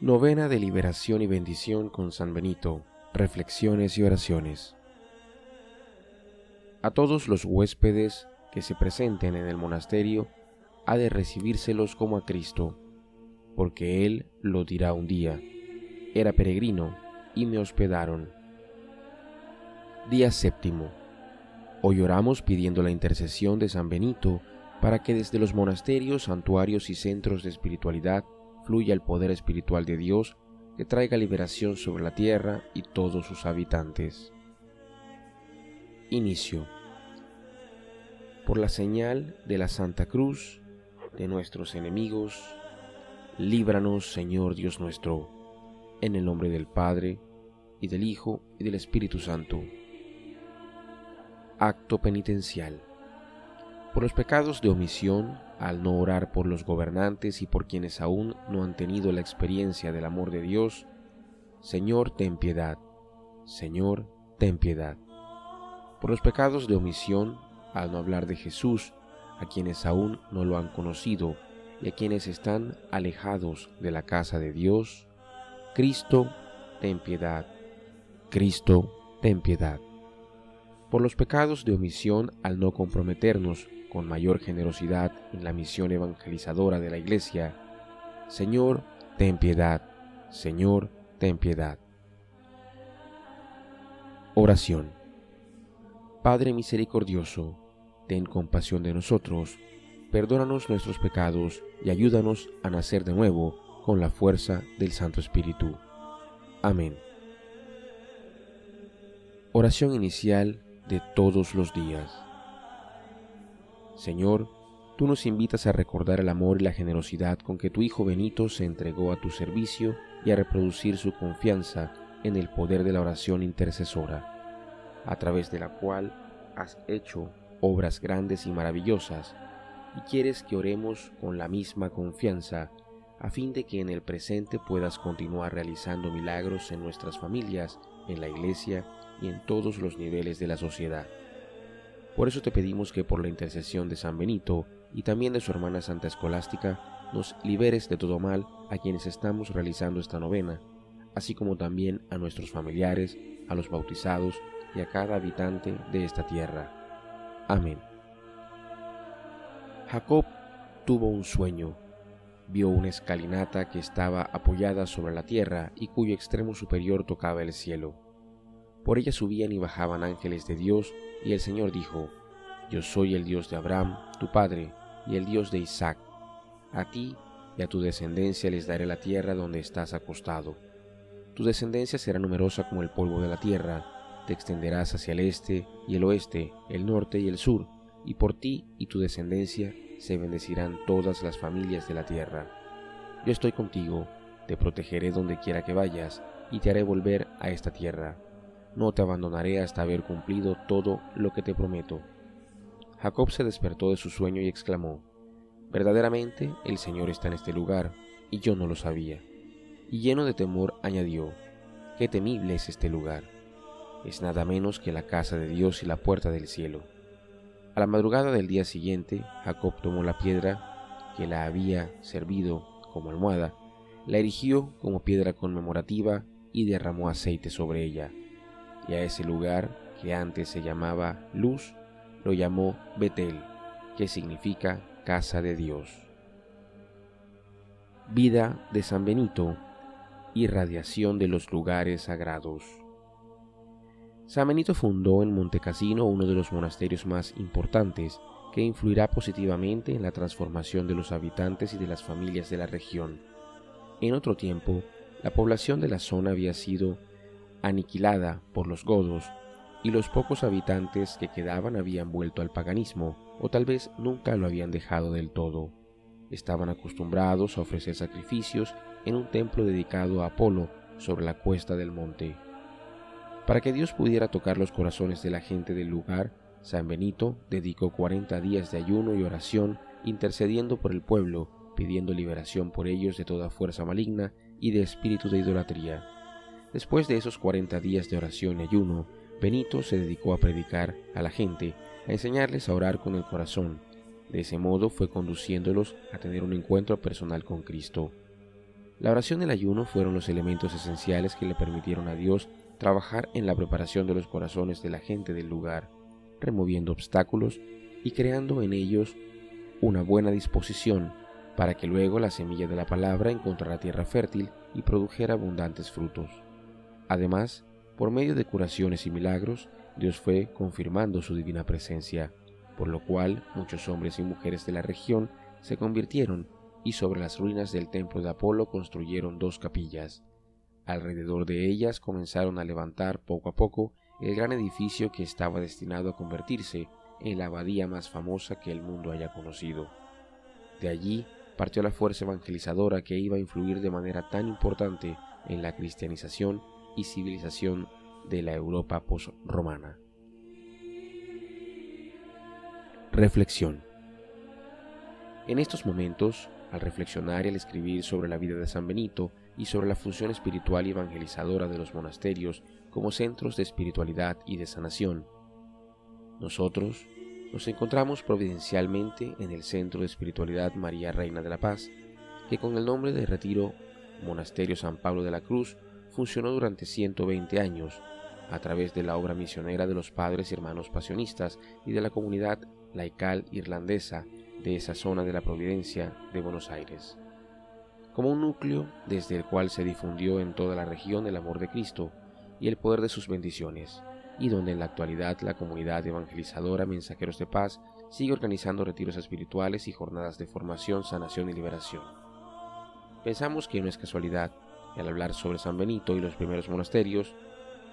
Novena de liberación y bendición con San Benito. Reflexiones y oraciones. A todos los huéspedes que se presenten en el monasterio, ha de recibírselos como a Cristo, porque Él lo dirá un día. Era peregrino y me hospedaron. Día séptimo. Hoy oramos pidiendo la intercesión de San Benito para que desde los monasterios, santuarios y centros de espiritualidad fluya el poder espiritual de Dios que traiga liberación sobre la tierra y todos sus habitantes. Inicio. Por la señal de la Santa Cruz de nuestros enemigos, líbranos, Señor Dios nuestro, en el nombre del Padre, y del Hijo, y del Espíritu Santo. Acto penitencial. Por los pecados de omisión, al no orar por los gobernantes y por quienes aún no han tenido la experiencia del amor de Dios, Señor, ten piedad. Señor, ten piedad. Por los pecados de omisión, al no hablar de Jesús, a quienes aún no lo han conocido y a quienes están alejados de la casa de Dios, Cristo, ten piedad. Cristo, ten piedad. Por los pecados de omisión al no comprometernos con mayor generosidad en la misión evangelizadora de la Iglesia, Señor, ten piedad, Señor, ten piedad. Oración. Padre misericordioso, ten compasión de nosotros, perdónanos nuestros pecados y ayúdanos a nacer de nuevo con la fuerza del Santo Espíritu. Amén. Oración inicial de todos los días. Señor, tú nos invitas a recordar el amor y la generosidad con que tu Hijo Benito se entregó a tu servicio y a reproducir su confianza en el poder de la oración intercesora, a través de la cual has hecho obras grandes y maravillosas, y quieres que oremos con la misma confianza, a fin de que en el presente puedas continuar realizando milagros en nuestras familias, en la Iglesia y en todos los niveles de la sociedad. Por eso te pedimos que por la intercesión de San Benito y también de su hermana Santa Escolástica, nos liberes de todo mal a quienes estamos realizando esta novena, así como también a nuestros familiares, a los bautizados y a cada habitante de esta tierra. Amén. Jacob tuvo un sueño. Vio una escalinata que estaba apoyada sobre la tierra y cuyo extremo superior tocaba el cielo. Por ella subían y bajaban ángeles de Dios, y el Señor dijo, Yo soy el Dios de Abraham, tu padre, y el Dios de Isaac. A ti y a tu descendencia les daré la tierra donde estás acostado. Tu descendencia será numerosa como el polvo de la tierra, te extenderás hacia el este y el oeste, el norte y el sur, y por ti y tu descendencia se bendecirán todas las familias de la tierra. Yo estoy contigo, te protegeré donde quiera que vayas, y te haré volver a esta tierra no te abandonaré hasta haber cumplido todo lo que te prometo. Jacob se despertó de su sueño y exclamó, Verdaderamente el Señor está en este lugar, y yo no lo sabía. Y lleno de temor añadió, Qué temible es este lugar. Es nada menos que la casa de Dios y la puerta del cielo. A la madrugada del día siguiente, Jacob tomó la piedra que la había servido como almohada, la erigió como piedra conmemorativa y derramó aceite sobre ella y a ese lugar que antes se llamaba Luz, lo llamó Betel, que significa casa de Dios. Vida de San Benito, irradiación de los lugares sagrados. San Benito fundó en Montecassino uno de los monasterios más importantes que influirá positivamente en la transformación de los habitantes y de las familias de la región. En otro tiempo, la población de la zona había sido aniquilada por los godos, y los pocos habitantes que quedaban habían vuelto al paganismo, o tal vez nunca lo habían dejado del todo. Estaban acostumbrados a ofrecer sacrificios en un templo dedicado a Apolo sobre la cuesta del monte. Para que Dios pudiera tocar los corazones de la gente del lugar, San Benito dedicó cuarenta días de ayuno y oración intercediendo por el pueblo, pidiendo liberación por ellos de toda fuerza maligna y de espíritu de idolatría. Después de esos 40 días de oración y ayuno, Benito se dedicó a predicar a la gente, a enseñarles a orar con el corazón. De ese modo fue conduciéndolos a tener un encuentro personal con Cristo. La oración y el ayuno fueron los elementos esenciales que le permitieron a Dios trabajar en la preparación de los corazones de la gente del lugar, removiendo obstáculos y creando en ellos una buena disposición para que luego la semilla de la palabra encontrara tierra fértil y produjera abundantes frutos. Además, por medio de curaciones y milagros, Dios fue confirmando su divina presencia, por lo cual muchos hombres y mujeres de la región se convirtieron y sobre las ruinas del templo de Apolo construyeron dos capillas. Alrededor de ellas comenzaron a levantar poco a poco el gran edificio que estaba destinado a convertirse en la abadía más famosa que el mundo haya conocido. De allí partió la fuerza evangelizadora que iba a influir de manera tan importante en la cristianización y civilización de la Europa post-romana. Reflexión. En estos momentos, al reflexionar y al escribir sobre la vida de San Benito y sobre la función espiritual y evangelizadora de los monasterios como centros de espiritualidad y de sanación, nosotros nos encontramos providencialmente en el Centro de Espiritualidad María Reina de la Paz, que con el nombre de Retiro Monasterio San Pablo de la Cruz funcionó durante 120 años a través de la obra misionera de los padres y hermanos pasionistas y de la comunidad laical irlandesa de esa zona de la Providencia de Buenos Aires, como un núcleo desde el cual se difundió en toda la región el amor de Cristo y el poder de sus bendiciones y donde en la actualidad la comunidad evangelizadora Mensajeros de Paz sigue organizando retiros espirituales y jornadas de formación, sanación y liberación. Pensamos que no es casualidad que al hablar sobre San Benito y los primeros monasterios,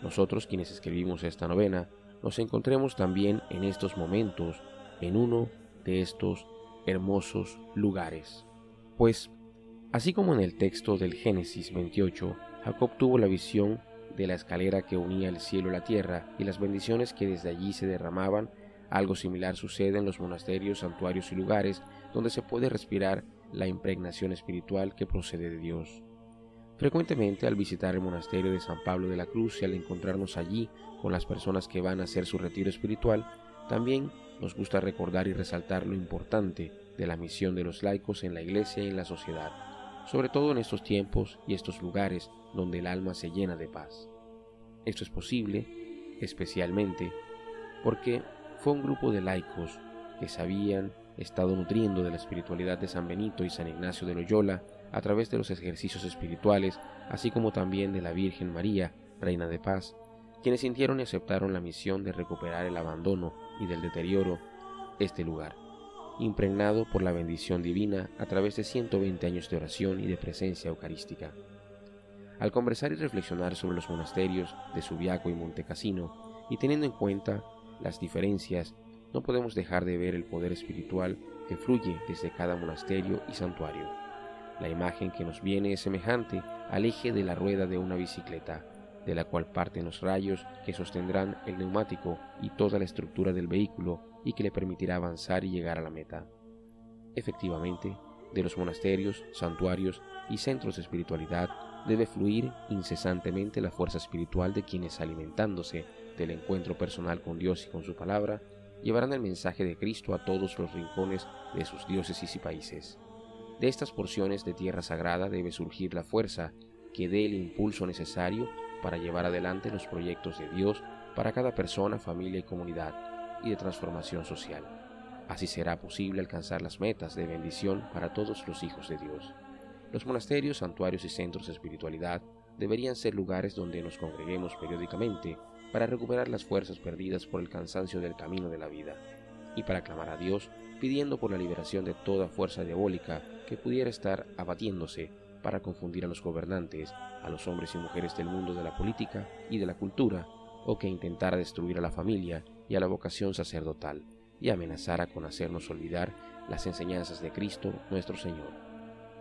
nosotros quienes escribimos esta novena, nos encontremos también en estos momentos en uno de estos hermosos lugares. Pues, así como en el texto del Génesis 28, Jacob tuvo la visión de la escalera que unía el cielo y la tierra y las bendiciones que desde allí se derramaban, algo similar sucede en los monasterios, santuarios y lugares donde se puede respirar la impregnación espiritual que procede de Dios. Frecuentemente al visitar el monasterio de San Pablo de la Cruz y al encontrarnos allí con las personas que van a hacer su retiro espiritual, también nos gusta recordar y resaltar lo importante de la misión de los laicos en la iglesia y en la sociedad sobre todo en estos tiempos y estos lugares donde el alma se llena de paz. Esto es posible especialmente porque fue un grupo de laicos que se habían estado nutriendo de la espiritualidad de San Benito y San Ignacio de Loyola a través de los ejercicios espirituales, así como también de la Virgen María, Reina de Paz, quienes sintieron y aceptaron la misión de recuperar el abandono y del deterioro este lugar impregnado por la bendición divina a través de 120 años de oración y de presencia eucarística. Al conversar y reflexionar sobre los monasterios de Subiaco y Montecassino, y teniendo en cuenta las diferencias, no podemos dejar de ver el poder espiritual que fluye desde cada monasterio y santuario. La imagen que nos viene es semejante al eje de la rueda de una bicicleta, de la cual parten los rayos que sostendrán el neumático y toda la estructura del vehículo y que le permitirá avanzar y llegar a la meta. Efectivamente, de los monasterios, santuarios y centros de espiritualidad debe fluir incesantemente la fuerza espiritual de quienes alimentándose del encuentro personal con Dios y con su palabra, llevarán el mensaje de Cristo a todos los rincones de sus diócesis y países. De estas porciones de tierra sagrada debe surgir la fuerza que dé el impulso necesario para llevar adelante los proyectos de Dios para cada persona, familia y comunidad, y de transformación social. Así será posible alcanzar las metas de bendición para todos los hijos de Dios. Los monasterios, santuarios y centros de espiritualidad deberían ser lugares donde nos congreguemos periódicamente para recuperar las fuerzas perdidas por el cansancio del camino de la vida y para clamar a Dios pidiendo por la liberación de toda fuerza diabólica que pudiera estar abatiéndose para confundir a los gobernantes, a los hombres y mujeres del mundo de la política y de la cultura, o que intentara destruir a la familia y a la vocación sacerdotal, y amenazara con hacernos olvidar las enseñanzas de Cristo nuestro Señor.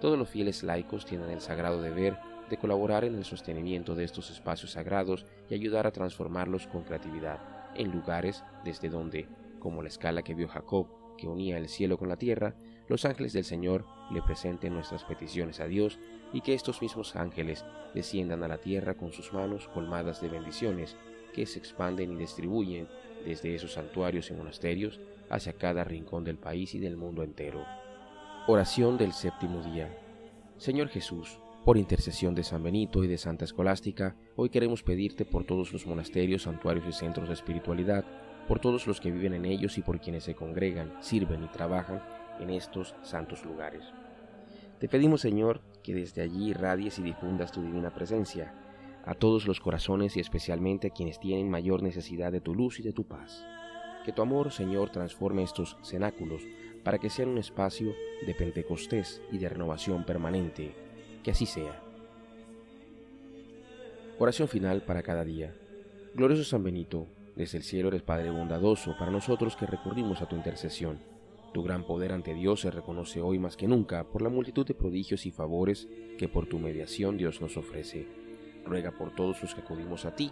Todos los fieles laicos tienen el sagrado deber de colaborar en el sostenimiento de estos espacios sagrados y ayudar a transformarlos con creatividad en lugares desde donde, como la escala que vio Jacob, que unía el cielo con la tierra, los ángeles del Señor le presenten nuestras peticiones a Dios y que estos mismos ángeles desciendan a la tierra con sus manos colmadas de bendiciones que se expanden y distribuyen desde esos santuarios y monasterios hacia cada rincón del país y del mundo entero. Oración del séptimo día. Señor Jesús, Por intercesión de San Benito y de Santa Escolástica, hoy queremos pedirte por todos los monasterios, santuarios y centros de espiritualidad, por todos los que viven en ellos y por quienes se congregan, sirven y trabajan en estos santos lugares. Te pedimos, Señor, que desde allí irradies y difundas tu divina presencia a todos los corazones y especialmente a quienes tienen mayor necesidad de tu luz y de tu paz. Que tu amor, Señor, transforme estos cenáculos para que sean un espacio de Pentecostés y de renovación permanente que así sea. Oración final para cada día. Glorioso San Benito, desde el cielo eres Padre bondadoso para nosotros que recurrimos a tu intercesión. Tu gran poder ante Dios se reconoce hoy más que nunca por la multitud de prodigios y favores que por tu mediación Dios nos ofrece. Ruega por todos los que acudimos a ti.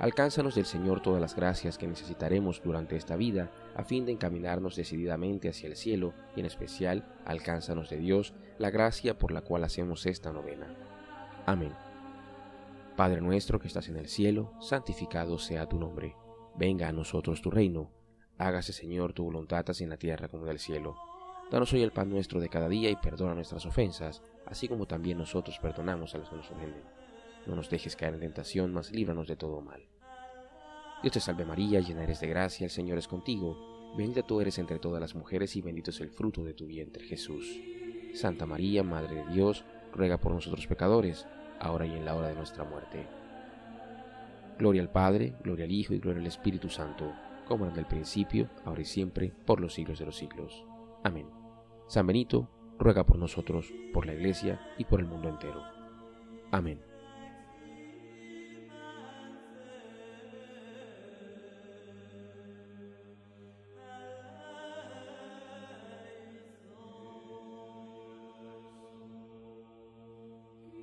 Alcánzanos del Señor todas las gracias que necesitaremos durante esta vida a fin de encaminarnos decididamente hacia el cielo y en especial alcánzanos de Dios la gracia por la cual hacemos esta novena. Amén. Padre nuestro que estás en el cielo, santificado sea tu nombre. Venga a nosotros tu reino. Hágase Señor tu voluntad así en la tierra como en el cielo. Danos hoy el pan nuestro de cada día y perdona nuestras ofensas, así como también nosotros perdonamos a los que nos ofenden. No nos dejes caer en tentación, mas líbranos de todo mal. Dios te salve María, llena eres de gracia, el Señor es contigo. Bendita tú eres entre todas las mujeres y bendito es el fruto de tu vientre Jesús. Santa María, Madre de Dios, ruega por nosotros pecadores, ahora y en la hora de nuestra muerte. Gloria al Padre, gloria al Hijo y gloria al Espíritu Santo, como en el principio, ahora y siempre, por los siglos de los siglos. Amén. San Benito, ruega por nosotros, por la Iglesia y por el mundo entero. Amén.